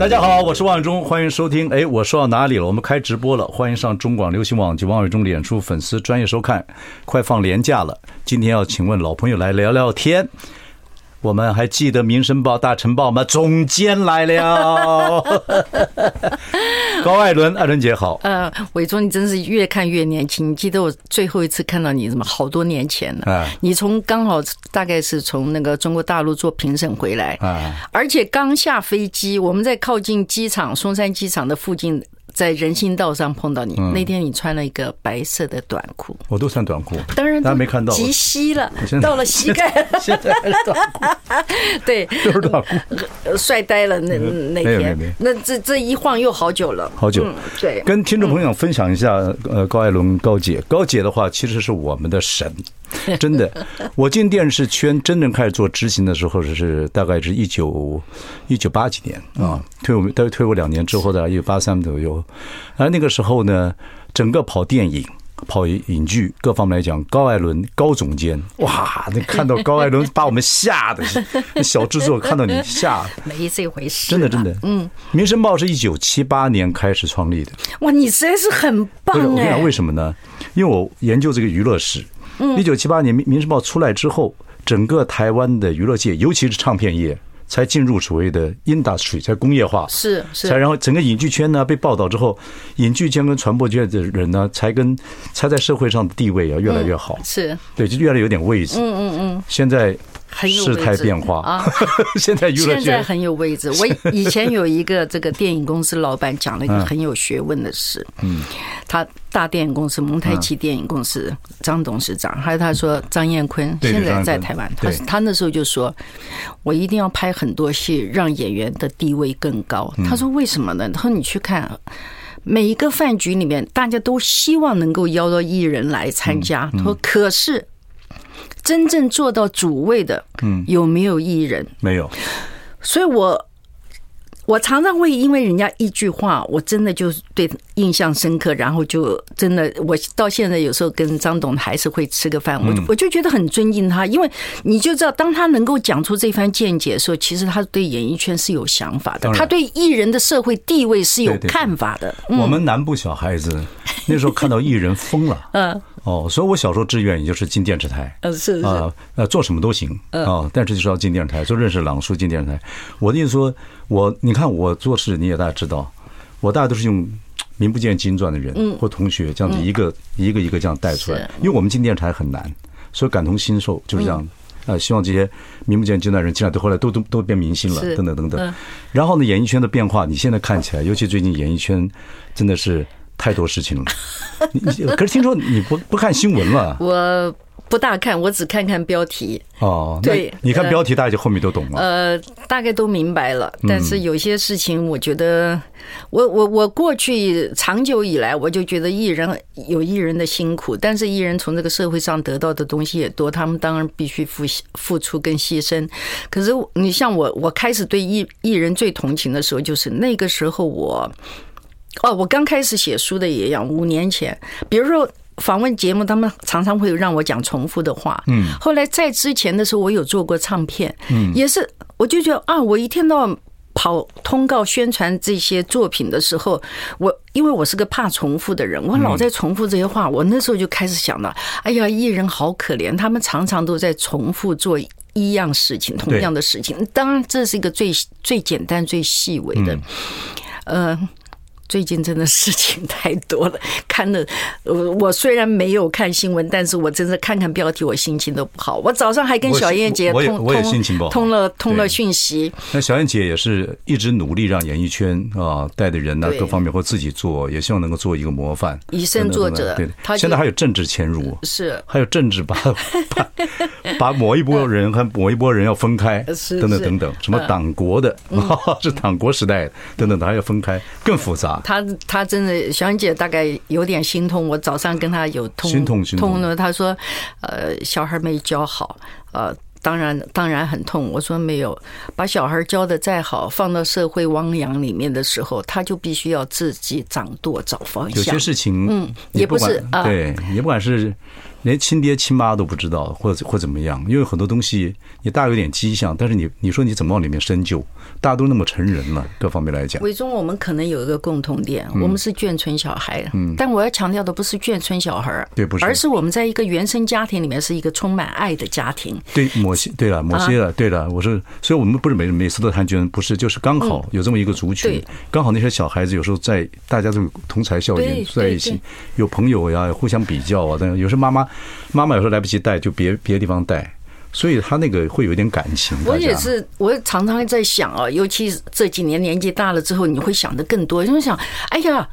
大家好，我是王伟忠，欢迎收听。哎，我说到哪里了？我们开直播了，欢迎上中广流行网及王伟忠脸书粉丝专业收看。快放年假了，今天要请问老朋友来聊聊天。我们还记得《民生报》大晨报吗？总监来了，高艾伦，艾伦姐好。呃，伟忠，你真是越看越年轻。你记得我最后一次看到你，怎么好多年前了？啊，你从刚好大概是从那个中国大陆做评审回来，啊，而且刚下飞机，我们在靠近机场松山机场的附近。在人行道上碰到你，嗯、那天你穿了一个白色的短裤，我都穿短裤，当然大家没看到，及膝了，到了膝盖，现在还是短裤，对，都是短裤，帅呆了那那天，那这这一晃又好久了，好久，对，跟听众朋友分享一下，呃，高艾伦高姐，高姐的话其实是我们的神。真的，我进电视圈真正开始做执行的时候是大概是一九一九八几年啊，退伍大概退伍两年之后的一九八三左右，而那个时候呢，整个跑电影、跑影剧各方面来讲，高艾伦高总监，哇，那看到高艾伦 把我们吓的，那小制作看到你吓，没这回事，真的真的，嗯，民生报是一九七八年开始创立的，哇，你实在是很棒哎，我跟你讲为什么呢？因为我研究这个娱乐史。一九七八年《民民生报》出来之后，整个台湾的娱乐界，尤其是唱片业，才进入所谓的 industry，才工业化，是是，才然后整个影剧圈呢被报道之后，影剧圈跟传播圈的人呢，才跟才在社会上的地位啊越来越好，是。对，就越来越有点位置，嗯嗯嗯，现在。事态变化啊！现在娱乐圈现在很有位置。我 以前有一个这个电影公司老板讲了一个很有学问的事。嗯，他大电影公司蒙太奇电影公司张董事长，还有他说张艳坤现在在台湾，他他那时候就说，我一定要拍很多戏，让演员的地位更高。他说为什么呢？他说你去看每一个饭局里面，大家都希望能够邀到艺人来参加。他说可是。真正做到主位的，嗯，有没有艺人？没有，所以我我常常会因为人家一句话，我真的就对印象深刻，然后就真的我到现在有时候跟张董还是会吃个饭，我就我就觉得很尊敬他，因为你就知道，当他能够讲出这番见解的时候，其实他对演艺圈是有想法的，他对艺人的社会地位是有看法的。我们南部小孩子那时候看到艺人疯了，嗯。哦，所以我小时候志愿也就是进电视台，嗯，是啊，呃，做什么都行啊，但是就是要进电视台，就认识朗叔进电视台。我的意思说，我你看我做事，你也大家知道，我大家都是用名不见经传的人或同学这样子一个一个一个这样带出来，因为我们进电视台很难，所以感同身受就是这样。呃，希望这些名不见经传的人进来都后来都都都变明星了，等等等等。然后呢，演艺圈的变化，你现在看起来，尤其最近演艺圈真的是。太多事情了，你可是听说你不不看新闻了？我不大看，我只看看标题。哦，对，你看标题，大家就后面都懂了。呃，大概都明白了。但是有些事情，我觉得，我我我过去长久以来，我就觉得艺人有艺人的辛苦，但是艺人从这个社会上得到的东西也多，他们当然必须付付出跟牺牲。可是你像我，我开始对艺艺人最同情的时候，就是那个时候我。哦，我刚开始写书的也一样，五年前，比如说访问节目，他们常常会让我讲重复的话。嗯，后来在之前的时候，我有做过唱片，嗯，也是，我就觉得啊，我一天到晚跑通告宣传这些作品的时候，我因为我是个怕重复的人，我老在重复这些话，我那时候就开始想到，哎呀，艺人好可怜，他们常常都在重复做一样事情，同样的事情。当然，这是一个最最简单、最细微的，呃。最近真的事情太多了，看了，我我虽然没有看新闻，但是我真的看看标题，我心情都不好。我早上还跟小燕姐通通，我也心情不好，通了通了讯息。那小燕姐也是一直努力让演艺圈啊带的人呢，各方面或自己做，也希望能够做一个模范，以身作则。对，现在还有政治潜入，是。还有政治把把 把某一波人和某一波人要分开，等等等等，什么党国的 是党国时代等等的还要分开，更复杂。啊。他他真的，小燕姐大概有点心痛。我早上跟他有通心痛心痛呢，他说，呃，小孩没教好，呃。当然，当然很痛。我说没有，把小孩教的再好，放到社会汪洋里面的时候，他就必须要自己掌舵找方向。有些事情，嗯，也不是啊，对，也不管是。连亲爹亲妈都不知道，或者或怎么样，因为很多东西你大有点迹象，但是你你说你怎么往里面深究？大家都那么成人了，各方面来讲。伟忠，我们可能有一个共同点，我们是眷村小孩，嗯，但我要强调的不是眷村小孩，对，不是，而是我们在一个原生家庭里面是一个充满爱的家庭。对，某些对了，某些了，对了，我说，所以我们不是每每次都谈眷，不是，就是刚好有这么一个族群，刚好那些小孩子有时候在大家这种同才效应在一起，有朋友呀，互相比较啊，但有时候妈妈妈妈有时候。来不及带，就别别的地方带，所以他那个会有点感情。我也是，我常常在想啊，尤其这几年年纪大了之后，你会想的更多，因为想，哎呀，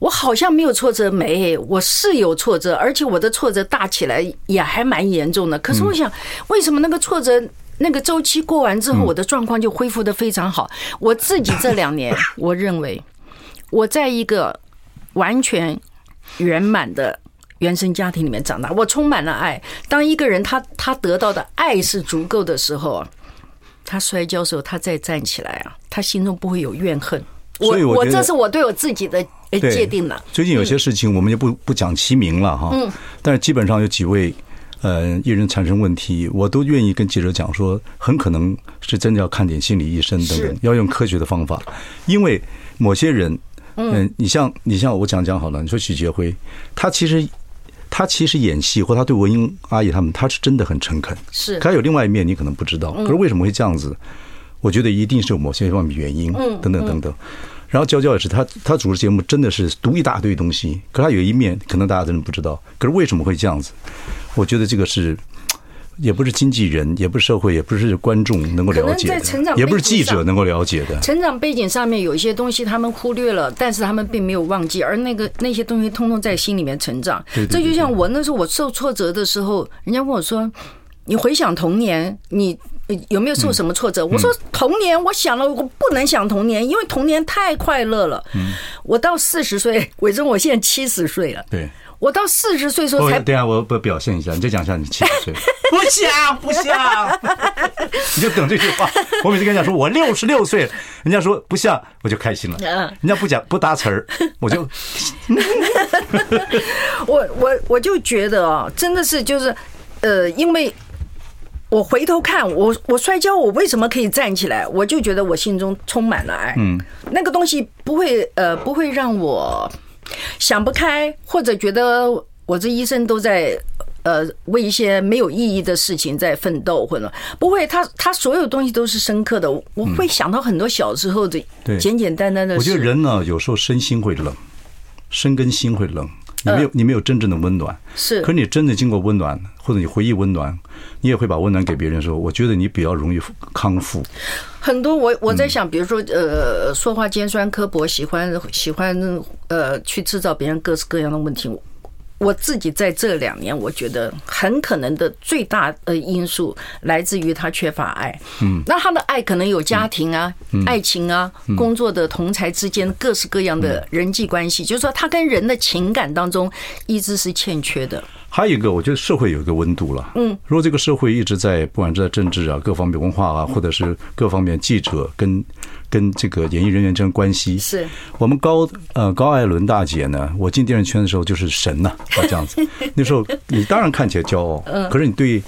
我好像没有挫折没，我是有挫折，而且我的挫折大起来也还蛮严重的。可是我想，为什么那个挫折那个周期过完之后，我的状况就恢复的非常好？我自己这两年，我认为我在一个完全圆满的。原生家庭里面长大，我充满了爱。当一个人他他得到的爱是足够的时候，他摔跤的时候，他再站起来啊，他心中不会有怨恨。我我这是我对我自己的界定了。最近有些事情我们就不不讲其名了哈，嗯，但是基本上有几位呃艺人产生问题，我都愿意跟记者讲说，很可能是真的要看点心理医生等等，要用科学的方法，因为某些人，嗯，你像你像我讲讲好了，你说许杰辉，他其实。他其实演戏，或他对文英阿姨他们，他是真的很诚恳。是，可他有另外一面，你可能不知道。可是为什么会这样子？我觉得一定是有某些方面原因。嗯，等等等等。然后娇娇也是，他他主持节目真的是读一大堆东西，可他有一面可能大家真的不知道。可是为什么会这样子？我觉得这个是。也不是经纪人，也不是社会，也不是观众能够了解的，也不是记者能够了解的。成长背景上面有一些东西他们忽略了，但是他们并没有忘记，而那个那些东西通通在心里面成长。这就像我那时候我受挫折的时候，人家问我说：“你回想童年，你有没有受什么挫折？”我说：“童年，我想了，我不能想童年，因为童年太快乐了。”我到四十岁，伟忠，我现在七十岁了。对。我到四十岁时候才，对啊我不表现一下，你再讲一下你七十岁。不想不想，你就等这句话。我每次跟人家说我六十六岁，人家说不像，我就开心了。人家不讲不搭词儿，我就。我我我就觉得啊，真的是就是，呃，因为我回头看我我摔跤，我为什么可以站起来？我就觉得我心中充满了爱。嗯，那个东西不会呃不会让我。想不开，或者觉得我这一生都在呃为一些没有意义的事情在奋斗，或者不会，他他所有东西都是深刻的。我会想到很多小时候的简简单单的事。我觉得人呢，有时候身心会冷，身跟心会冷。你没有，你没有真正的温暖。是，可是你真的经过温暖，或者你回忆温暖，你也会把温暖给别人的时候，我觉得你比较容易康复。很多我我在想，比如说呃，说话尖酸刻薄，喜欢喜欢呃，去制造别人各式各样的问题。我自己在这两年，我觉得很可能的最大的因素来自于他缺乏爱。嗯，那他的爱可能有家庭啊、爱情啊、工作的同才之间各式各样的人际关系，就是说他跟人的情感当中一直是欠缺的。还有一个，我觉得社会有一个温度了。嗯，如果这个社会一直在，不管是在政治啊、各方面文化啊，或者是各方面记者跟。跟这个演艺人员之间关系，是我们高呃高艾伦大姐呢。我进电视圈的时候就是神呐，啊这样子。那时候你当然看起来骄傲，可是你对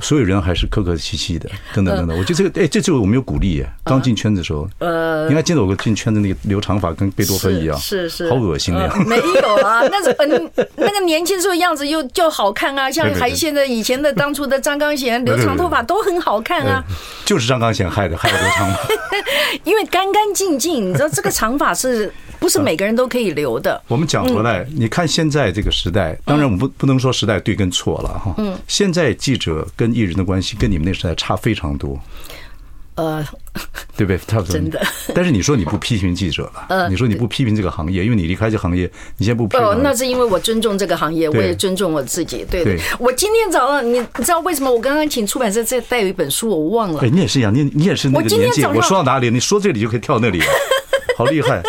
所有人还是客客气气的，等等等等。我觉得这个哎，这就是我没有鼓励。刚进圈子的时候，呃，你还记得我进圈子那个留长发跟贝多芬一样，是是，好恶心的样。没有啊，那是嗯，那个年轻时候样子又就好看啊，像还现在以前的当初的张刚贤留长头发都很好看啊。就是张刚贤害的，害我留长发。因为干干净净，你知道这个长发是不是每个人都可以留的？我们讲回来，你看现在这个时代，当然我们不不能说时代对跟错了哈。嗯，现在记者跟艺人的关系跟你们那时代差非常多。呃，对不对？差不多。真的。但是你说你不批评记者了，呃，你说你不批评这个行业，因为你离开这个行业，你现在不批评。哦，那是因为我尊重这个行业，我也尊重我自己。对对。我今天早上，你你知道为什么我刚刚请出版社再带有一本书，我忘了。哎，你也是一样，你你也是那个年纪。我说到哪里，你说这里就可以跳那里，好厉害。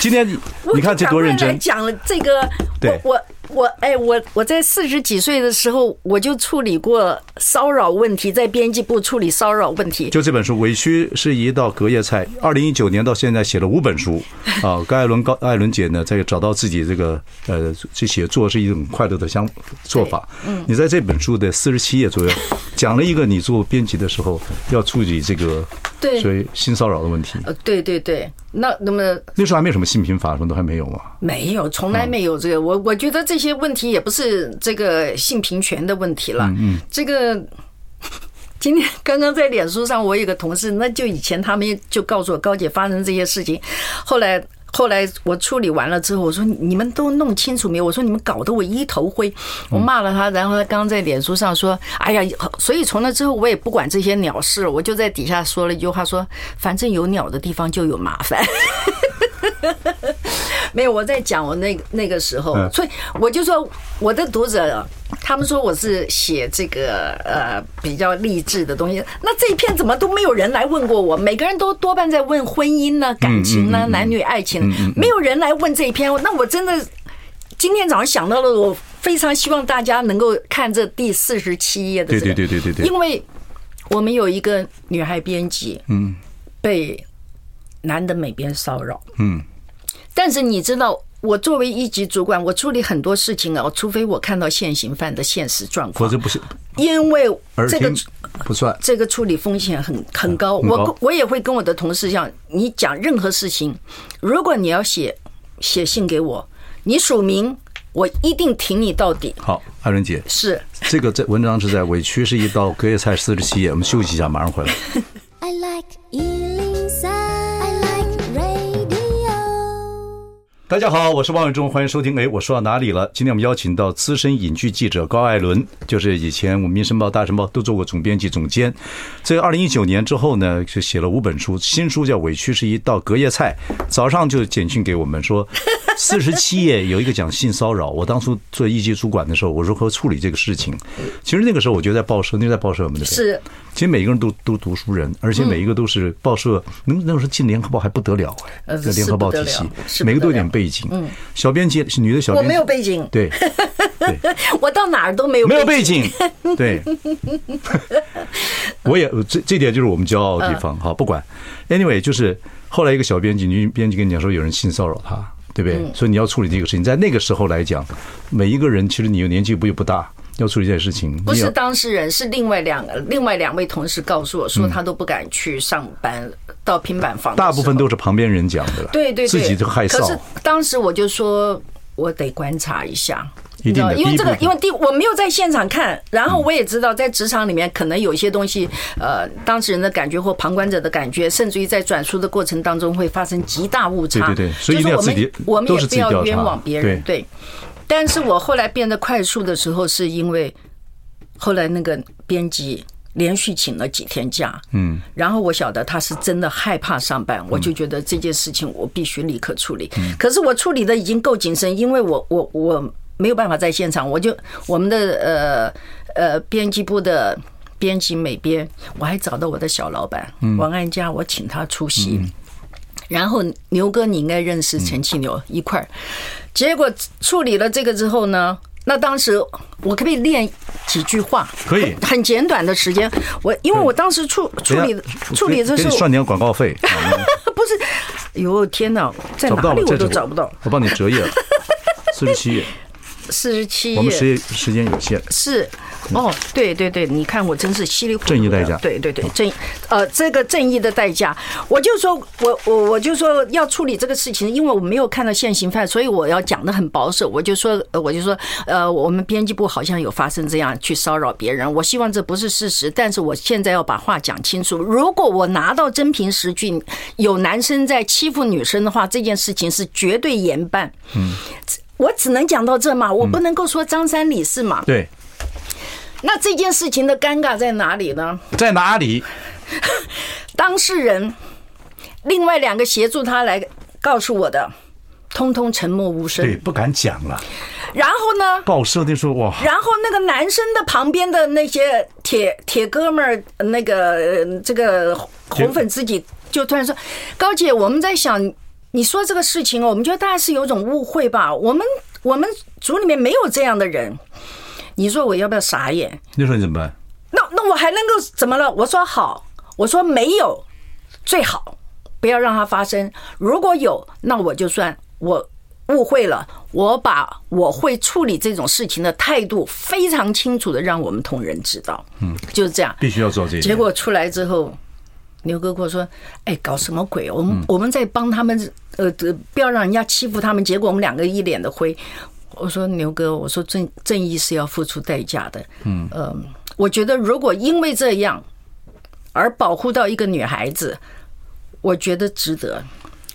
今天你你看这多认真，讲了这个，对，我。我哎，我我在四十几岁的时候，我就处理过骚扰问题，在编辑部处理骚扰问题。就这本书《委屈是一道隔夜菜》，二零一九年到现在写了五本书 啊。高艾伦高艾伦姐呢，在找到自己这个呃，去写作是一种快乐的相做法。嗯，你在这本书的四十七页左右，讲了一个你做编辑的时候要处理这个对，所以性骚扰的问题。呃，对对对。那那么那时候还没有什么性平法，什么都还没有吗？没有，从来没有这个。我我觉得这些问题也不是这个性平权的问题了。嗯，这个今天刚刚在脸书上，我有个同事，那就以前他们就告诉我，高姐发生这些事情，后来。后来我处理完了之后，我说你们都弄清楚没有？我说你们搞得我一头灰，我骂了他。然后他刚刚在脸书上说：“哎呀，所以从那之后我也不管这些鸟事，我就在底下说了一句话说：反正有鸟的地方就有麻烦。” 没有，我在讲我那个那个时候，所以我就说我的读者。他们说我是写这个呃比较励志的东西，那这一篇怎么都没有人来问过我？每个人都多半在问婚姻呢、感情呢、男女爱情，没有人来问这一篇。那我真的今天早上想到了，我非常希望大家能够看这第四十七页的。对对对对对对。因为我们有一个女孩编辑，嗯，被男的美编骚扰，嗯，但是你知道。我作为一级主管，我处理很多事情啊，除非我看到现行犯的现实状况，否则不是。因为这个不算，这个处理风险很很高。我我也会跟我的同事讲，你讲任何事情，如果你要写写信给我，你署名，我一定挺你到底。好，艾伦姐是这个在文章是在委屈是一道隔夜菜四十七页，我们休息一下，马上回来。I like 大家好，我是王伟忠，欢迎收听。哎，我说到哪里了？今天我们邀请到资深影剧记者高艾伦，就是以前我们《民生报》《大神报》都做过总编辑、总监。在二零一九年之后呢，就写了五本书，新书叫《委屈是一道隔夜菜》。早上就简讯给我们说，四十七页有一个讲性骚扰。我当初做一级主管的时候，我如何处理这个事情？其实那个时候，我觉得在报社，那在报社我们的是。其实每个人都都读书人，而且每一个都是报社，能那时候进联合报还不得了哎，在联合报体系，每个都有点背景。嗯，小编辑是女的小编，我没有背景，对，我到哪儿都没有没有背景，对，我也这这点就是我们骄傲的地方。好，不管，anyway，就是后来一个小编辑女编辑跟你讲说有人性骚扰她，对不对？所以你要处理这个事情，在那个时候来讲，每一个人其实你又年纪不又不大。要处理这件事情，不是当事人，是另外两个，另外两位同事告诉我说，他都不敢去上班，到平板房。大部分都是旁边人讲的，对对对，自己就害臊。可是当时我就说，我得观察一下，一定的，因为这个，因为第我没有在现场看，然后我也知道在职场里面可能有一些东西，呃，当事人的感觉或旁观者的感觉，甚至于在转述的过程当中会发生极大误差。对对对，所以一定要自己，我们也不要冤枉别人，对。但是我后来变得快速的时候，是因为后来那个编辑连续请了几天假，嗯，然后我晓得他是真的害怕上班，我就觉得这件事情我必须立刻处理。可是我处理的已经够谨慎，因为我我我没有办法在现场，我就我们的呃呃编辑部的编辑美编，我还找到我的小老板王安佳，我请他出席。然后牛哥，你应该认识陈庆牛一块儿。结果处理了这个之后呢，那当时我可不可以练几句话？可以，很简短的时间。我因为我当时处处理处理的时候，算点广告费。不是，哎呦天哪，在哪里我都找不到。我帮你折页了，四十七页，四十七页。我们时时间有限。是。哦，对对对，你看我真是稀里糊涂。正义代价。对对对，正义呃，这个正义的代价，我就说我我我就说要处理这个事情，因为我没有看到现行犯，所以我要讲的很保守。我就说，我就说，呃，我们编辑部好像有发生这样去骚扰别人，我希望这不是事实，但是我现在要把话讲清楚。如果我拿到真凭实据，有男生在欺负女生的话，这件事情是绝对严办。嗯，我只能讲到这嘛，我不能够说张三李四嘛。对。那这件事情的尴尬在哪里呢？在哪里？当事人，另外两个协助他来告诉我的，通通沉默无声，对，不敢讲了。然后呢？报社就说哇。然后那个男生的旁边的那些铁铁哥们儿，那个这个红粉知己就突然说：“高姐，我们在想，你说这个事情哦，我们觉得大概是有种误会吧。我们我们组里面没有这样的人，你说我要不要傻眼？你说你怎么办？那那我还能够怎么了？我说好，我说没有，最好不要让它发生。如果有，那我就算我误会了。我把我会处理这种事情的态度非常清楚的让我们同仁知道。嗯，就是这样，必须要做这些。结果出来之后。牛哥跟我说：“哎，搞什么鬼？我们我们在帮他们，呃，不要让人家欺负他们。结果我们两个一脸的灰。我说牛哥，我说正正义是要付出代价的。嗯，呃，我觉得如果因为这样而保护到一个女孩子，我觉得值得。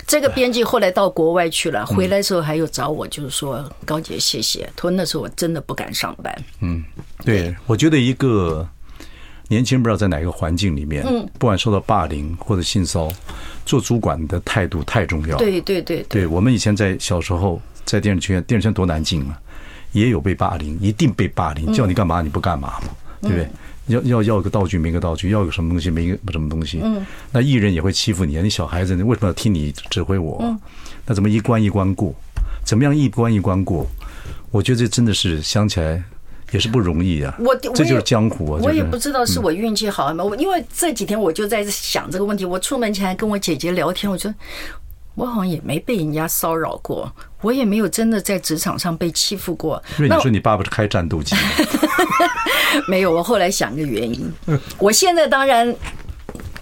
这个编辑后来到国外去了，回来的时候还有找我，就是说高姐谢谢。他说那时候我真的不敢上班。嗯，对，我觉得一个。”年轻人不知道在哪个环境里面，嗯不管受到霸凌或者性骚扰，做主管的态度太重要。对对对，对我们以前在小时候在电视圈，电视圈多难进啊，也有被霸凌，一定被霸凌，叫你干嘛你不干嘛嘛，对不对？要要要个道具没个道具，要个什么东西没个什么东西。嗯那艺人也会欺负你啊，你小孩子你为什么要听你指挥我？那怎么一关一关过？怎么样一关一关过？我觉得这真的是想起来。也是不容易啊，我这就是江湖啊。我也不知道是我运气好吗？我因为这几天我就在想这个问题。我出门前还跟我姐姐聊天，我说我好像也没被人家骚扰过，我也没有真的在职场上被欺负过。因为你说你爸爸是开战斗机，没有。我后来想个原因，我现在当然。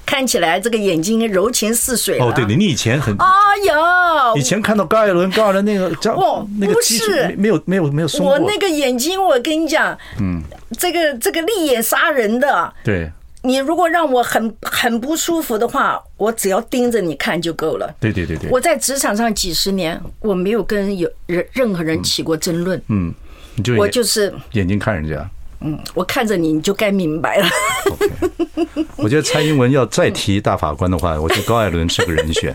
看起来这个眼睛柔情似水哦，对，你以前很哎呀，以前看到高艾伦，高艾伦那个哦，那个不是没有没有没有松。我那个眼睛，我跟你讲，嗯，这个这个利眼杀人的，对，你如果让我很很不舒服的话，我只要盯着你看就够了。对对对对，我在职场上几十年，我没有跟有人任何人起过争论，嗯，你就我就是眼睛看人家。嗯，我看着你，你就该明白了。Okay. 我觉得蔡英文要再提大法官的话，我觉得高艾伦是个人选。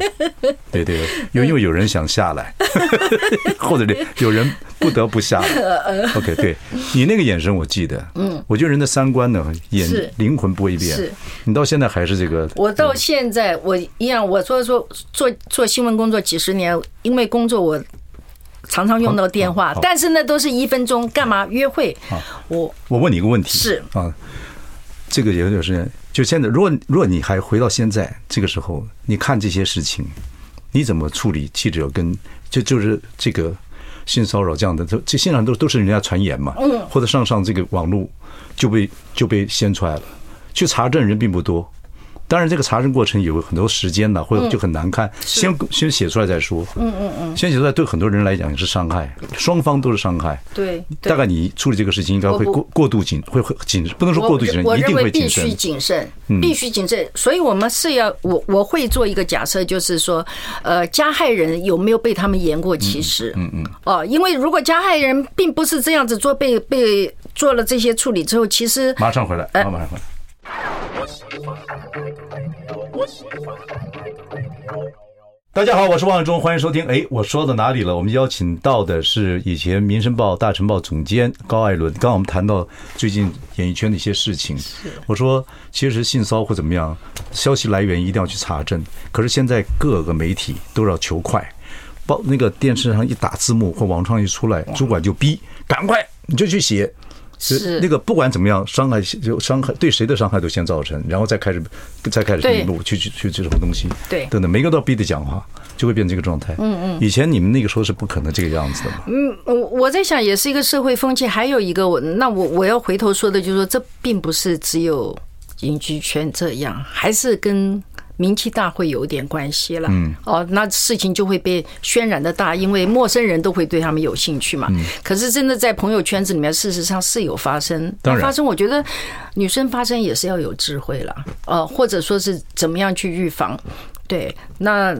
对 对，有因为有人想下来，或者有人不得不下来。OK，对你那个眼神，我记得。嗯，我觉得人的三观呢，眼灵魂不会变。是，你到现在还是这个。我到现在我一样，我说说做做新闻工作几十年，因为工作我。常常用到电话，但是那，都是一分钟，干嘛约会？我我问你一个问题，是啊，这个有点是，就现在，如果如果你还回到现在这个时候，你看这些事情，你怎么处理记者跟就就是这个性骚扰这样的？这这现场都都是人家传言嘛，嗯，或者上上这个网络就被就被掀出来了，去查证人并不多。当然，这个查证过程有很多时间的，或者就很难看。先先写出来再说。嗯嗯嗯。先写出来，对很多人来讲也是伤害，双方都是伤害。对。大概你处理这个事情，应该会过过度谨，会会谨，不能说过度谨慎，一定会谨慎。必须谨慎，必须谨慎。所以我们是要，我我会做一个假设，就是说，呃，加害人有没有被他们言过其实？嗯嗯。哦，因为如果加害人并不是这样子做，被被做了这些处理之后，其实马上回来，马上回来。大家好，我是王伟忠，欢迎收听。哎，我说到哪里了？我们邀请到的是以前《民生报》大晨报总监高艾伦。刚刚我们谈到最近演艺圈的一些事情，我说其实性骚或怎么样，消息来源一定要去查证。可是现在各个媒体都要求快，报那个电视上一打字幕或网上一出来，主管就逼赶快你就去写。是那个不管怎么样，伤害就伤害，对谁的伤害都先造成，然后再开始再开始去录去去去这种东西，对，等等，每个都要逼着讲话，就会变成这个状态。嗯嗯，以前你们那个时候是不可能这个样子的嘛。嗯，我我在想，也是一个社会风气，还有一个我那我我要回头说的就是说，这并不是只有影剧圈这样，还是跟。名气大会有点关系了，嗯，哦，那事情就会被渲染的大，因为陌生人都会对他们有兴趣嘛。可是真的在朋友圈子里面，事实上是有发生。发生，我觉得女生发生也是要有智慧了，呃，或者说是怎么样去预防。对，那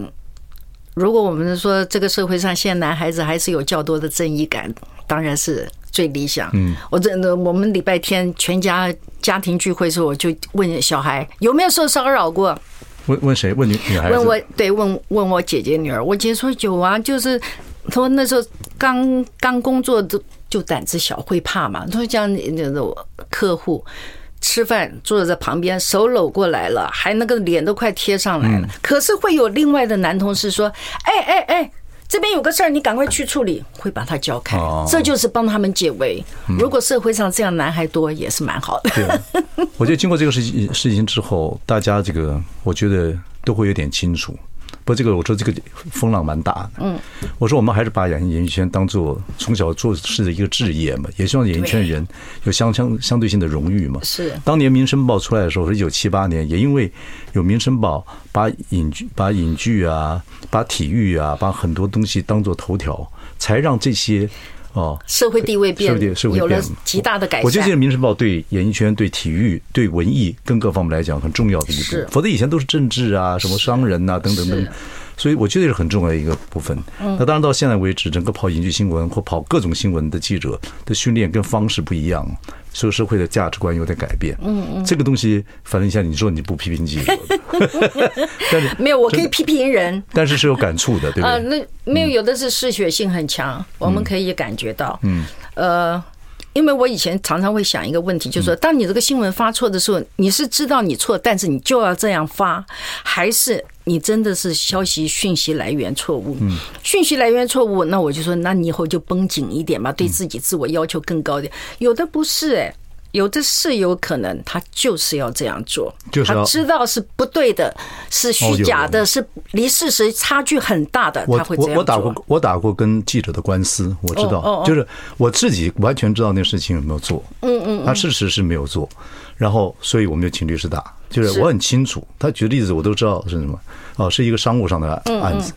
如果我们说这个社会上现在男孩子还是有较多的正义感，当然是最理想。嗯，我真的，我们礼拜天全家家庭聚会的时候，我就问小孩有没有受骚扰过。问问谁？问女女孩子？问我对，问问我姐姐女儿。我姐说有啊，就是他说那时候刚刚工作就就胆子小，会怕嘛。她说这样那种客户吃饭坐在旁边，手搂过来了，还那个脸都快贴上来了。可是会有另外的男同事说：“哎哎哎，这边有个事儿，你赶快去处理。”会把他交开，这就是帮他们解围。如果社会上这样男孩多，也是蛮好的。对，我觉得经过这个事情事情之后，大家这个我觉得都会有点清楚。不过这个我说这个风浪蛮大的。嗯，我说我们还是把演演艺圈当做从小做事的一个职业嘛，也希望演艺圈人有相相相对性的荣誉嘛。是。当年《民生报》出来的时候，是一九七八年，也因为有《民生报》把影剧、把影剧啊、把体育啊、把很多东西当做头条，才让这些。哦，社会地位变，有了极大的改善。我觉得这个《民生报》对演艺圈、对体育、对文艺跟各方面来讲很重要的一步。否则以前都是政治啊、什么商人啊等等等。所以我觉得是很重要的一个部分。那当然到现在为止，整个跑影剧新闻或跑各种新闻的记者的训练跟方式不一样，所以社会的价值观有点改变。嗯嗯，这个东西，反正像你说你不批评记者，但 是没有，我可以批评人，但是是有感触的，对不对？啊，那没有，有的是嗜血性很强，我们可以感觉到。嗯，呃。因为我以前常常会想一个问题，就是说，当你这个新闻发错的时候，你是知道你错，但是你就要这样发，还是你真的是消息讯息来源错误？嗯，讯息来源错误，那我就说，那你以后就绷紧一点吧，对自己自我要求更高一点。有的不是哎。有的是有可能，他就是要这样做，他知道是不对的，是虚假的，是离事实差距很大的，他会这样。我我打过我打过跟记者的官司，我知道，就是我自己完全知道那事情有没有做，嗯嗯，他事实是没有做，然后所以我们就请律师打，就是我很清楚，他举的例子我都知道是什么，哦，是一个商务上的案子。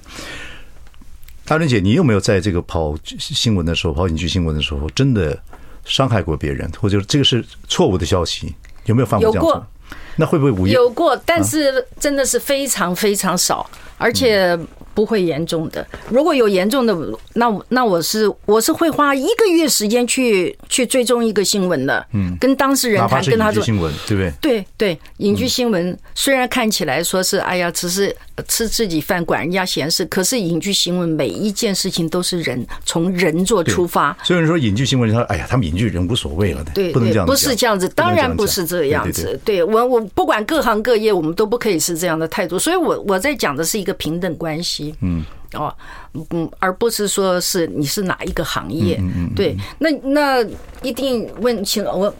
大伦姐，你有没有在这个跑新闻的时候，跑影剧新闻的时候，真的？伤害过别人，或者这个是错误的消息，有没有犯过这样子？有过，那会不会无意？有过，但是真的是非常非常少，而且。不会严重的。如果有严重的，那那我是我是会花一个月时间去去追踪一个新闻的。嗯，跟当事人谈，跟他说新闻，对不对？对对，隐居新闻虽然看起来说是哎呀，只是吃自己饭，管人家闲事，可是隐居新闻每一件事情都是人从人做出发。所以人说隐居新闻，他说哎呀，他们隐居人无所谓了的，对，不能这样，不是这样子，当然不是这样子。对我我不管各行各业，我们都不可以是这样的态度。所以我我在讲的是一个平等关系。嗯，哦，嗯，而不是说是你是哪一个行业，嗯嗯对，那那一定问清我，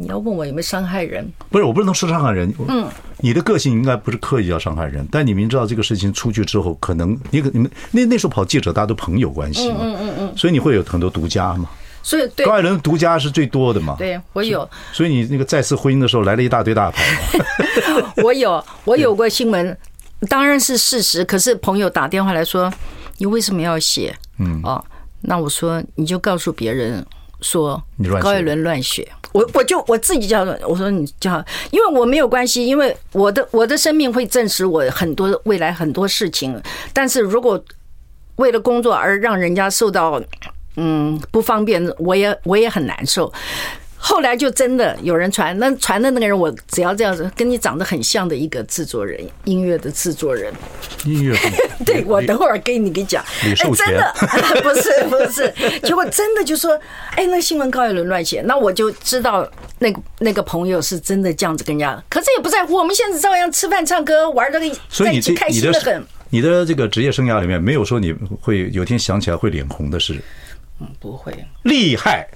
你要问我有没有伤害人？不是，我不能说伤害人。嗯，你的个性应该不是刻意要伤害人，但你明知道这个事情出去之后，可能你可你们那那时候跑记者，大家都朋友关系嘛，嗯嗯嗯，所以你会有很多独家嘛，所以高艾伦独家是最多的嘛，对我有，所以你那个再次婚姻的时候来了一大堆大牌嘛，我有，我有过新闻。当然是事实，可是朋友打电话来说，你为什么要写？嗯，哦，那我说你就告诉别人说高艾伦乱写，我我就我自己叫我说你叫，因为我没有关系，因为我的我的生命会证实我很多未来很多事情，但是如果为了工作而让人家受到嗯不方便，我也我也很难受。后来就真的有人传，那传的那个人，我只要这样子，跟你长得很像的一个制作人，音乐的制作人。音乐，对，我等会儿给你给讲。哎，真的不是不是，结果真的就说，哎，那新闻高艾伦乱写，那我就知道那个那个朋友是真的这样子跟人家，可是也不在乎，我们现在照样吃饭、唱歌、玩的，所以你开心的很。你的这个职业生涯里面，没有说你会有天想起来会脸红的事。嗯，不会。厉害。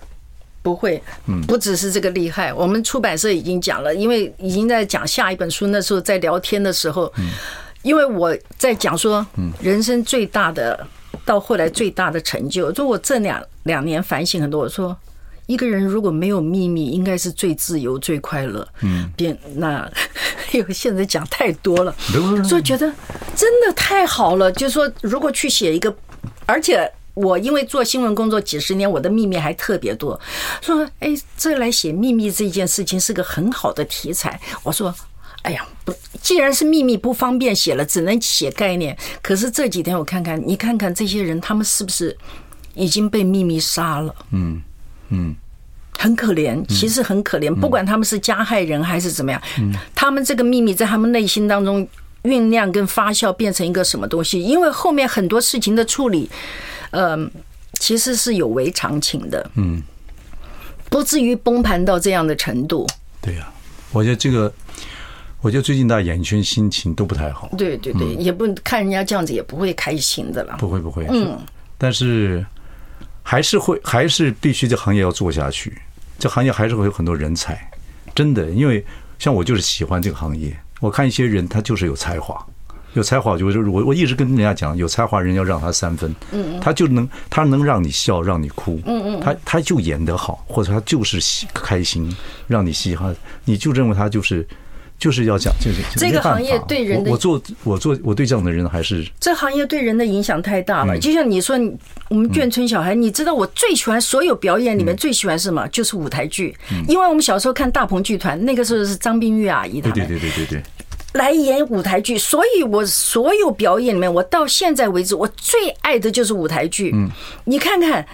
不会，不只是这个厉害。我们出版社已经讲了，因为已经在讲下一本书。那时候在聊天的时候，因为我在讲说，人生最大的到后来最大的成就，就我这两两年反省很多。我说，一个人如果没有秘密，应该是最自由、最快乐。嗯，变那 因为现在讲太多了，所以觉得真的太好了。就是说，如果去写一个，而且。我因为做新闻工作几十年，我的秘密还特别多。说，哎，这来写秘密这件事情是个很好的题材。我说，哎呀，不，既然是秘密不方便写了，只能写概念。可是这几天我看看，你看看这些人，他们是不是已经被秘密杀了？嗯嗯，很可怜，其实很可怜。不管他们是加害人还是怎么样，他们这个秘密在他们内心当中酝酿跟发酵，变成一个什么东西？因为后面很多事情的处理。嗯，其实是有违常情的，嗯，不至于崩盘到这样的程度。对呀，我觉得这个，我觉得最近大家演艺圈心情都不太好。对对对，也不看人家这样子，也不会开心的了。不会不会，嗯，但是还是会，还是必须这行业要做下去。这行业还是会有很多人才，真的，因为像我就是喜欢这个行业。我看一些人，他就是有才华，有才华我就是我我一直跟人家讲，有才华人要让他三分，嗯，他就能他能让你笑，让你哭，嗯嗯，他他就演得好，或者他就是喜开心，让你嘻哈，你就认为他就是。就是要讲，就是这个行业对人的，我做我做我对这样的人还是这行业对人的影响太大了。就像你说，我们眷村小孩，你知道我最喜欢所有表演里面最喜欢什么？就是舞台剧，因为我们小时候看大鹏剧团，那个时候是张冰玉阿姨他们，对对对对对对，来演舞台剧，所以我所有表演里面，我到现在为止，我最爱的就是舞台剧。嗯，你看看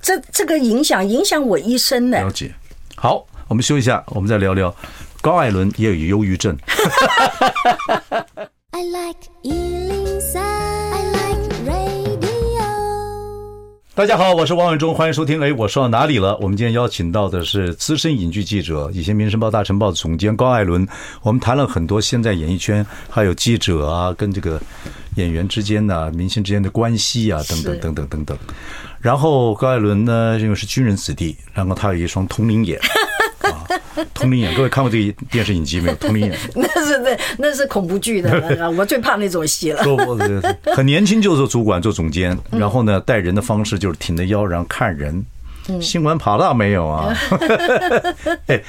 这这个影响影响我一生呢。了解。好，我们休息一下，我们再聊聊。高艾伦也有忧郁症。大家好，我是王伟忠，欢迎收听。哎，我说到哪里了？我们今天邀请到的是资深影剧记者，以前《民生报》《大晨报》的总监高艾伦。我们谈了很多现在演艺圈还有记者啊，跟这个演员之间呢、啊、明星之间的关系啊，等等等等等等。然后高艾伦呢，因为是军人子弟，然后他有一双通灵眼。啊，通灵眼，各位看过这个电视影集没有？通灵眼，那是那那是恐怖剧的，我最怕那种戏了。很年轻就做主管做总监，然后呢，带人的方式就是挺着腰，然后看人。新闻跑道没有啊？哎，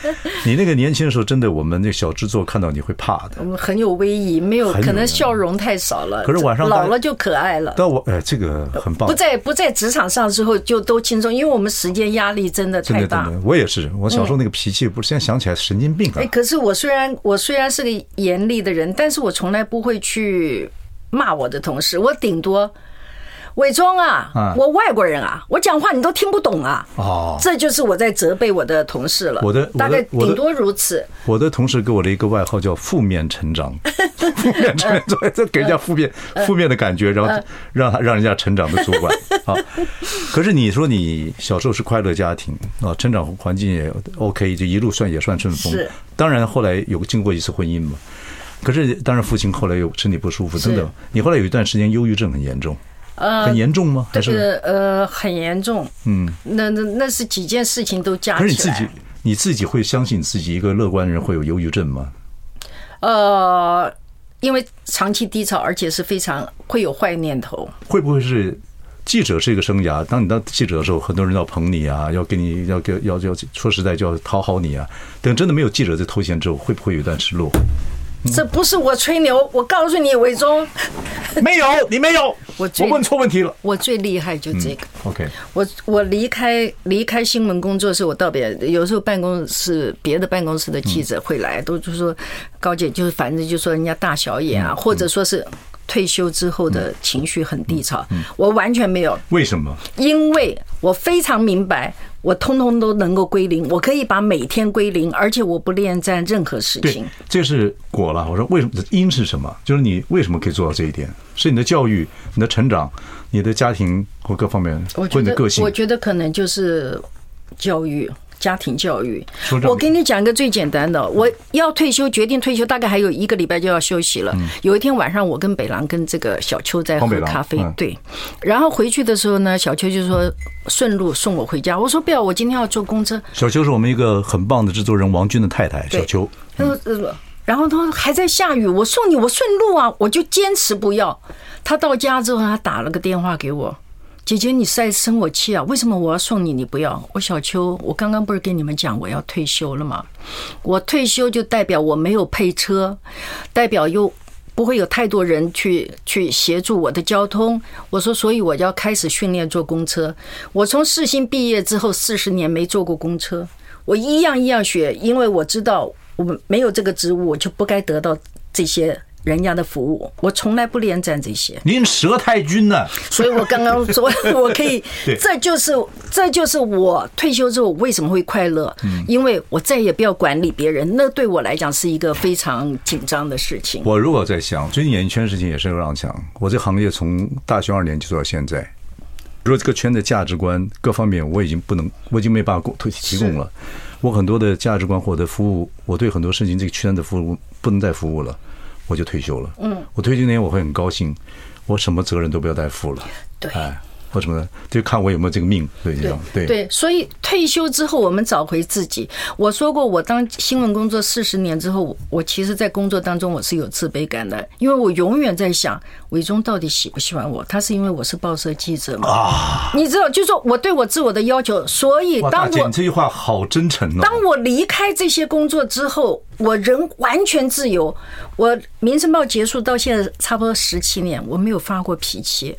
你那个年轻的时候，真的，我们那小制作看到你会怕的。我们很有威仪，没有可能笑容太少了。可是晚上老了就可爱了。但我哎，这个很棒。不在不在职场上之后就都轻松，因为我们时间压力真的太大。真的，我也是，我小时候那个脾气，不是现在想起来神经病啊。哎，可是我虽然我虽然是个严厉的人，但是我从来不会去骂我的同事，我顶多。伟忠啊，我外国人啊，我讲话你都听不懂啊！哦，这就是我在责备我的同事了。我的大概顶多如此。我的同事给我的一个外号叫“负面成长”，负面成长，这给人家负面负面的感觉，然后让让人家成长的主管 啊。可是你说你小时候是快乐家庭啊，成长环境也 OK，就一路算也算顺风。是，当然后来有经过一次婚姻嘛。可是当然父亲后来又身体不舒服等等，你后来有一段时间忧郁症很严重。呃，很严重吗？还是呃，很严重。嗯，那那那是几件事情都加起来。可是你自己，你自己会相信自己一个乐观的人会有忧郁症吗？呃，因为长期低潮，而且是非常会有坏念头。会不会是记者是一个生涯？当你当记者的时候，很多人要捧你啊，要给你要给要要说实在就要讨好你啊。等真的没有记者这头衔之后，会不会有一段失落？这不是我吹牛，我告诉你，伟忠，没有，你没有，我我问错问题了。我最厉害就这个。OK，我我离开离开新闻工作的时候，我到别有时候办公室别的办公室的记者会来，都就说高姐就是反正就说人家大小眼啊，或者说是退休之后的情绪很低潮，我完全没有。为什么？因为我非常明白。我通通都能够归零，我可以把每天归零，而且我不恋战任何事情。对，这是果了。我说为什么？因是什么？就是你为什么可以做到这一点？是你的教育、你的成长、你的家庭或各方面，或者你的个性。我觉得可能就是教育。家庭教育，我给你讲一个最简单的，我要退休，决定退休，大概还有一个礼拜就要休息了。有一天晚上，我跟北狼跟这个小邱在喝咖啡，对，然后回去的时候呢，小邱就说顺路送我回家。我说不要，我今天要坐公车。小邱是我们一个很棒的制作人王军的太太，小邱。他说，然后他说还在下雨，我送你，我顺路啊，我就坚持不要。他到家之后，他打了个电话给我。姐姐，你是在生我气啊？为什么我要送你，你不要？我小邱，我刚刚不是跟你们讲我要退休了吗？我退休就代表我没有配车，代表又不会有太多人去去协助我的交通。我说，所以我要开始训练坐公车。我从世新毕业之后四十年没坐过公车，我一样一样学，因为我知道我没有这个职务，我就不该得到这些。人家的服务，我从来不连战这些。您佘太君呢？所以我刚刚说，我可以，这就是这就是我退休之后为什么会快乐，因为我再也不要管理别人，那对我来讲是一个非常紧张的事情。我如果在想，最近演艺圈事情也是让讲，我这行业从大学二年级做到现在。如果这个圈的价值观各方面我已经不能，我已经没办法提提供了。我很多的价值观或者服务，我对很多事情这个圈的服务不能再服务了，我就退休了。嗯，我退休那天我会很高兴，我什么责任都不要再负了。对。哎或什么的，就看我有没有这个命，对这样，对对。所以退休之后，我们找回自己。我说过，我当新闻工作四十年之后，我其实，在工作当中我是有自卑感的，因为我永远在想，伟忠到底喜不喜欢我？他是因为我是报社记者嘛？啊，你知道，就是说我对我自我的要求。所以当我这句话好真诚哦。当我离开这些工作之后，我人完全自由。我《民生报》结束到现在差不多十七年，我没有发过脾气。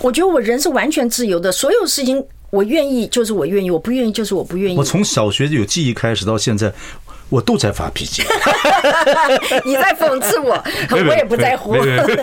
我觉得我人是完全自由的，所有事情我愿意就是我愿意，我不愿意就是我不愿意。我从小学有记忆开始到现在。我都在发脾气，你在讽刺我，我也不在乎。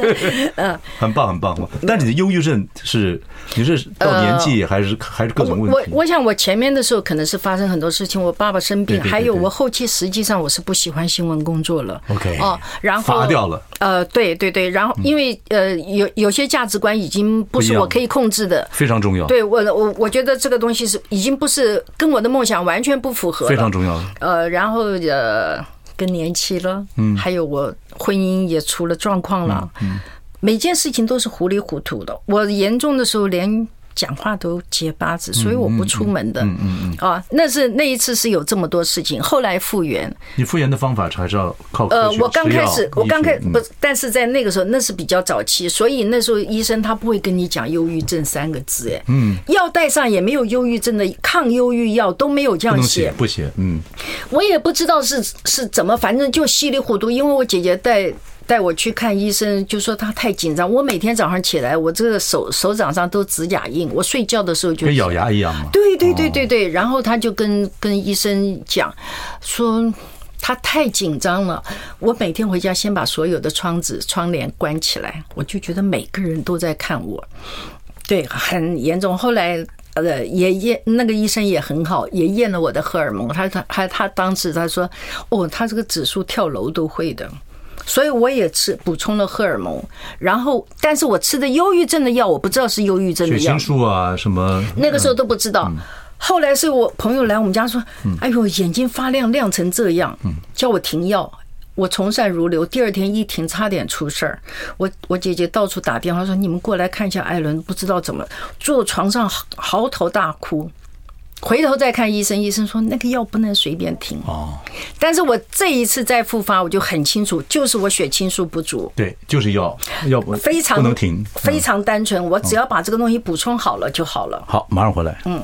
嗯，很棒，很棒。但你的忧郁症是你是到年纪还是还是各种问题？我我想我前面的时候可能是发生很多事情，我爸爸生病，还有我后期实际上我是不喜欢新闻工作了。OK 哦，然后罚掉了。呃，对对对，然后因为呃有有些价值观已经不是我可以控制的，非常重要。对我我我觉得这个东西是已经不是跟我的梦想完全不符合，非常重要。呃，然后。呃，更年期了，嗯，还有我婚姻也出了状况了，嗯，每件事情都是糊里糊涂的。我严重的时候连。讲话都结巴子，所以我不出门的。嗯嗯嗯。啊，那是那一次是有这么多事情，后来复原。你复原的方法还是要靠呃，我刚开始，我刚开不，但是在那个时候那是比较早期，所以那时候医生他不会跟你讲忧郁症三个字，哎，嗯，药袋上也没有忧郁症的抗忧郁药都没有这样写，不写，嗯，我也不知道是是怎么，反正就稀里糊涂，因为我姐姐带。带我去看医生，就说他太紧张。我每天早上起来，我这个手手掌上都指甲印。我睡觉的时候就跟咬牙一样嘛。对对对对对。然后他就跟跟医生讲，说他太紧张了。我每天回家先把所有的窗子窗帘关起来，我就觉得每个人都在看我。对，很严重。后来呃也验那个医生也很好，也验了我的荷尔蒙。他他还他当时他说，哦，他这个指数跳楼都会的。所以我也吃补充了荷尔蒙，然后但是我吃的忧郁症的药，我不知道是忧郁症的药。血清素啊什么？那个时候都不知道。后来是我朋友来我们家说：“哎呦，眼睛发亮亮成这样，叫我停药。”我从善如流，第二天一停，差点出事儿。我我姐姐到处打电话说：“你们过来看一下艾伦，不知道怎么坐床上嚎啕大哭。”回头再看医生，医生说那个药不能随便停哦。但是我这一次再复发，我就很清楚，就是我血清素不足。对，就是药，药不非常不能停，非常单纯。我只要把这个东西补充好了就好了。好，马上回来。嗯。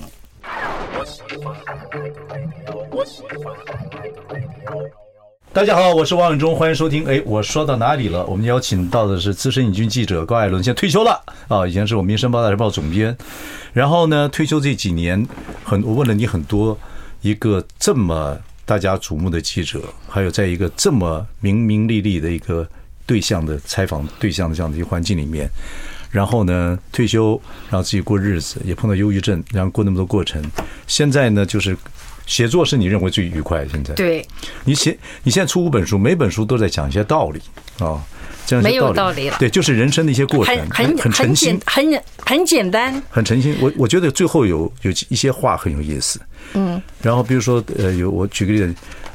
大家好，我是王永忠，欢迎收听。哎，我说到哪里了？我们邀请到的是资深影军记者高艾伦，现在退休了啊，以前是我们《民生报》《大时报》总编。然后呢，退休这几年，很我问了你很多，一个这么大家瞩目的记者，还有在一个这么明明利利的一个对象的采访对象的这样的一个环境里面，然后呢，退休，然后自己过日子，也碰到忧郁症，然后过那么多过程，现在呢，就是。写作是你认为最愉快的？现在对，你写你现在出五本书，每本书都在讲一些道理啊，这样没有道理了。对，就是人生的一些过程，很很诚心，很很简单，很诚心。我我觉得最后有有一些话很有意思，嗯。然后比如说，呃，有我举个例子，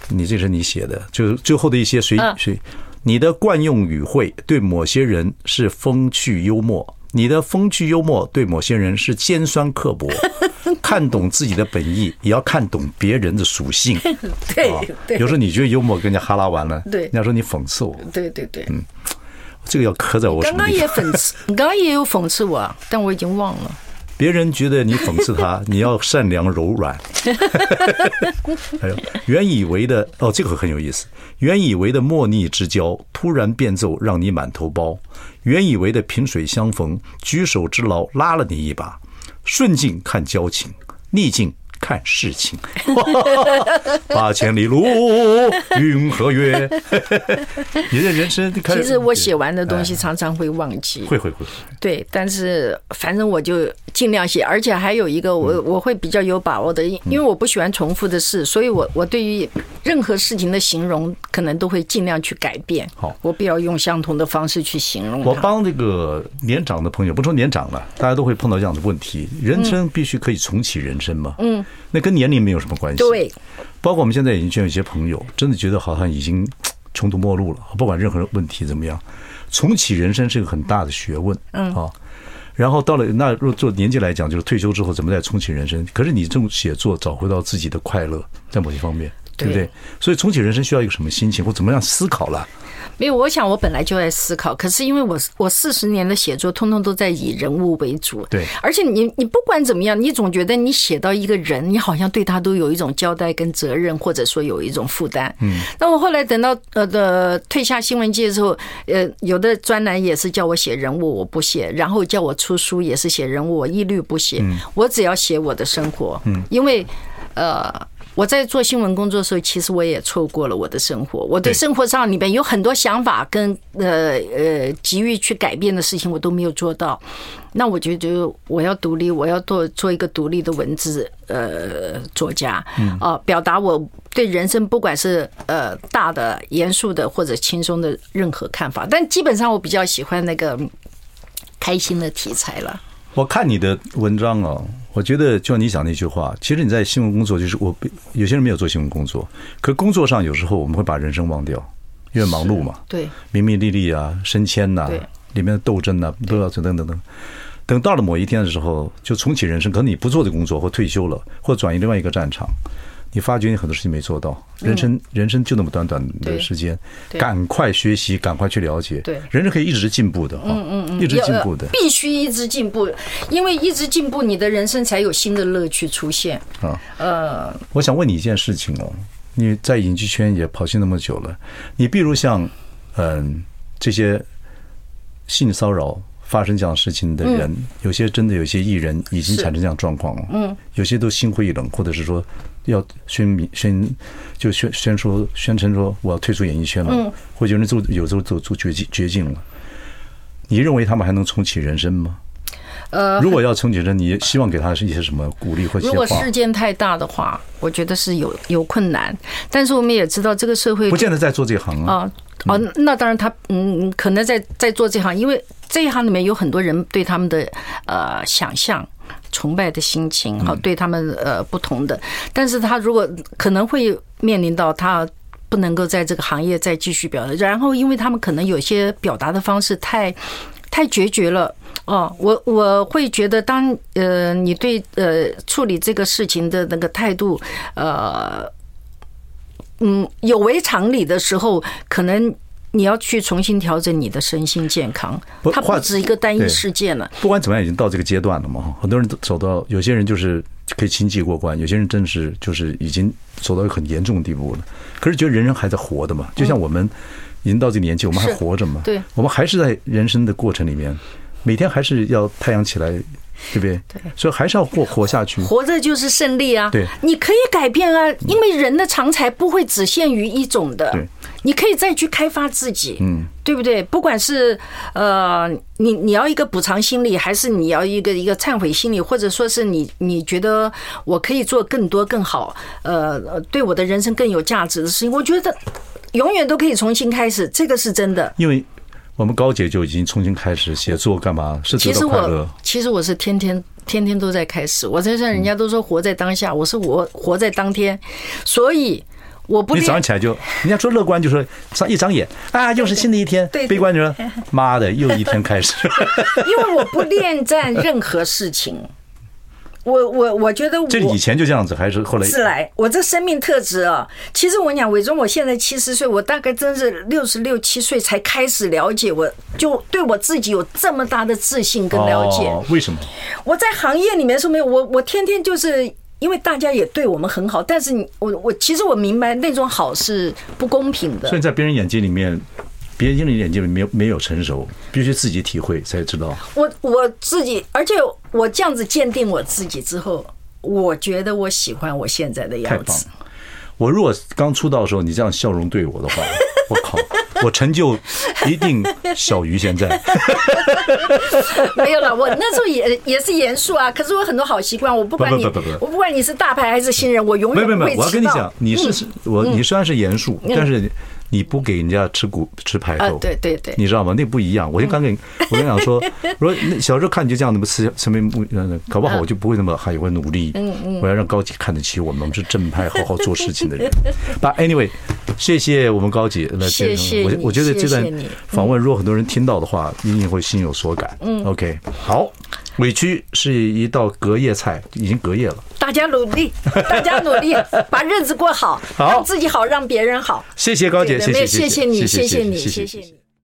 你这是你写的，就是最后的一些随随，你的惯用语汇对某些人是风趣幽默。你的风趣幽默对某些人是尖酸刻薄，看懂自己的本意，也要看懂别人的属性。对，对，有时候你觉得幽默，跟人家哈拉完了，对，人家说你讽刺我。对对对，嗯，这个要刻在我心里。刚刚也讽刺，你刚刚也有讽刺我，但我已经忘了。别人觉得你讽刺他，你要善良柔软。还有原以为的哦，这个很有意思。原以为的莫逆之交，突然变奏，让你满头包。原以为的萍水相逢，举手之劳拉了你一把。顺境看交情，逆境看事情，八千里路云和月。你的人生，其实我写完的东西常常会忘记，会会会。对，但是反正我就尽量写，而且还有一个我我会比较有把握的，因为我不喜欢重复的事，所以我我对于任何事情的形容，可能都会尽量去改变。好，我不要用相同的方式去形容。我帮这个年长的朋友，不说年长了，大家都会碰到这样的问题：人生必须可以重启人生吗？嗯。那跟年龄没有什么关系。对，包括我们现在已经有一些朋友，真的觉得好像已经穷途末路了。不管任何问题怎么样，重启人生是一个很大的学问。嗯啊，然后到了那若做年纪来讲，就是退休之后怎么再重启人生？可是你这种写作找回到自己的快乐，在某些方面，对不对？所以重启人生需要一个什么心情或怎么样思考了？没有，我想我本来就在思考，可是因为我我四十年的写作，通通都在以人物为主。对，而且你你不管怎么样，你总觉得你写到一个人，你好像对他都有一种交代跟责任，或者说有一种负担。嗯。那我后来等到呃的退下新闻界的时候，呃，有的专栏也是叫我写人物，我不写；然后叫我出书也是写人物，我一律不写。嗯。我只要写我的生活。嗯。因为呃。我在做新闻工作的时候，其实我也错过了我的生活。我对生活上里面有很多想法跟呃呃急于去改变的事情，我都没有做到。那我觉得我要独立，我要做做一个独立的文字呃作家啊，表达我对人生不管是呃大的、严肃的或者轻松的任何看法。但基本上我比较喜欢那个开心的题材了。我看你的文章啊，我觉得就像你讲那句话，其实你在新闻工作就是我，有些人没有做新闻工作，可工作上有时候我们会把人生忘掉，因为忙碌嘛，对，名名利利啊，升迁呐，里面的斗争呐，都要等等等等，等到了某一天的时候，就重启人生，可能你不做这工作或退休了，或转移另外一个战场。你发觉你很多事情没做到，人生人生就那么短短的时间，赶快学习，赶快去了解。对，人是可以一直进步的，嗯嗯嗯，一直进步的，必须一直进步，因为一直进步，你的人生才有新的乐趣出现。啊，呃，我想问你一件事情哦，你在影剧圈也跑戏那么久了，你比如像嗯这些性骚扰发生这样事情的人，有些真的有些艺人已经产生这样状况了，嗯，有些都心灰意冷，或者是说。要宣明宣就宣宣说宣称说我要退出演艺圈了，嗯或者有人做有时候做做绝境绝境了。你认为他们还能重启人生吗？呃，如果要重启人生，你希望给他是一些什么鼓励或者？如果事件太大的话，我觉得是有有困难。但是我们也知道这个社会不见得在做这行啊。哦，那当然他嗯可能在在做这行，因为这一行里面有很多人对他们的呃想象。崇拜的心情，好，对他们呃不同的，但是他如果可能会面临到他不能够在这个行业再继续表达，然后因为他们可能有些表达的方式太太决绝了哦，我我会觉得当呃你对呃处理这个事情的那个态度呃嗯有违常理的时候，可能。你要去重新调整你的身心健康，它不止一个单一事件了。不管怎么样，已经到这个阶段了嘛。很多人都走到，有些人就是可以轻骑过关，有些人真是就是已经走到一个很严重的地步了。可是觉得人人还在活的嘛，就像我们已经到这个年纪，我们还活着嘛。对，我们还是在人生的过程里面，每天还是要太阳起来。对不对？对，所以还是要活活下去。活着就是胜利啊！对，你可以改变啊，因为人的长才不会只限于一种的。对，你可以再去开发自己，嗯，对不对？不管是呃，你你要一个补偿心理，还是你要一个一个忏悔心理，或者说是你你觉得我可以做更多更好，呃，对我的人生更有价值的事情，我觉得永远都可以重新开始，这个是真的。因为。我们高姐就已经重新开始写作，干嘛？是得快乐。其实我其实我是天天天天都在开始。我在这人家都说活在当下，我是我活在当天，所以我不。你早上起来就，人家说乐观就说上一张眼啊，又是新的一天。悲观就说妈的，又一天开始。因为我不恋战任何事情。我我我觉得我这以前就这样子，还是后来是来我这生命特质啊。其实我跟你讲，伟忠，我现在七十岁，我大概真是六十六七岁才开始了解，我就对我自己有这么大的自信跟了解。为什么？我在行业里面的时候没有我，我天天就是因为大家也对我们很好，但是你我我其实我明白那种好是不公平的。所以在别人眼睛里面。别人的眼睛里没有没有成熟，必须自己体会才知道。我我自己，而且我这样子鉴定我自己之后，我觉得我喜欢我现在的样子。我如果刚出道的时候你这样笑容对我的话，我靠，我成就一定小于现在。没有了，我那时候也也是严肃啊。可是我很多好习惯，我不管你，我不管你是大牌还是新人，我永远不会。我要跟你讲，你是我，你虽然是严肃，但是。你不给人家吃骨吃排头，对对对，你知道吗？那不一样。我就刚跟你，我跟你讲说，说小时候看你就这样，那么吃吃面目，搞不好我就不会那么还有个努力。嗯嗯，我要让高姐看得起我们，我们是正派、好好做事情的人。But anyway，谢谢我们高姐。谢谢。我我觉得这段访问，如果很多人听到的话，一定会心有所感。嗯，OK，好。委屈是一道隔夜菜，已经隔夜了。大家努力，大家努力，把日子过好，好，让自己好，让别人好。谢谢高姐，谢谢，谢谢你，谢谢你，谢谢你。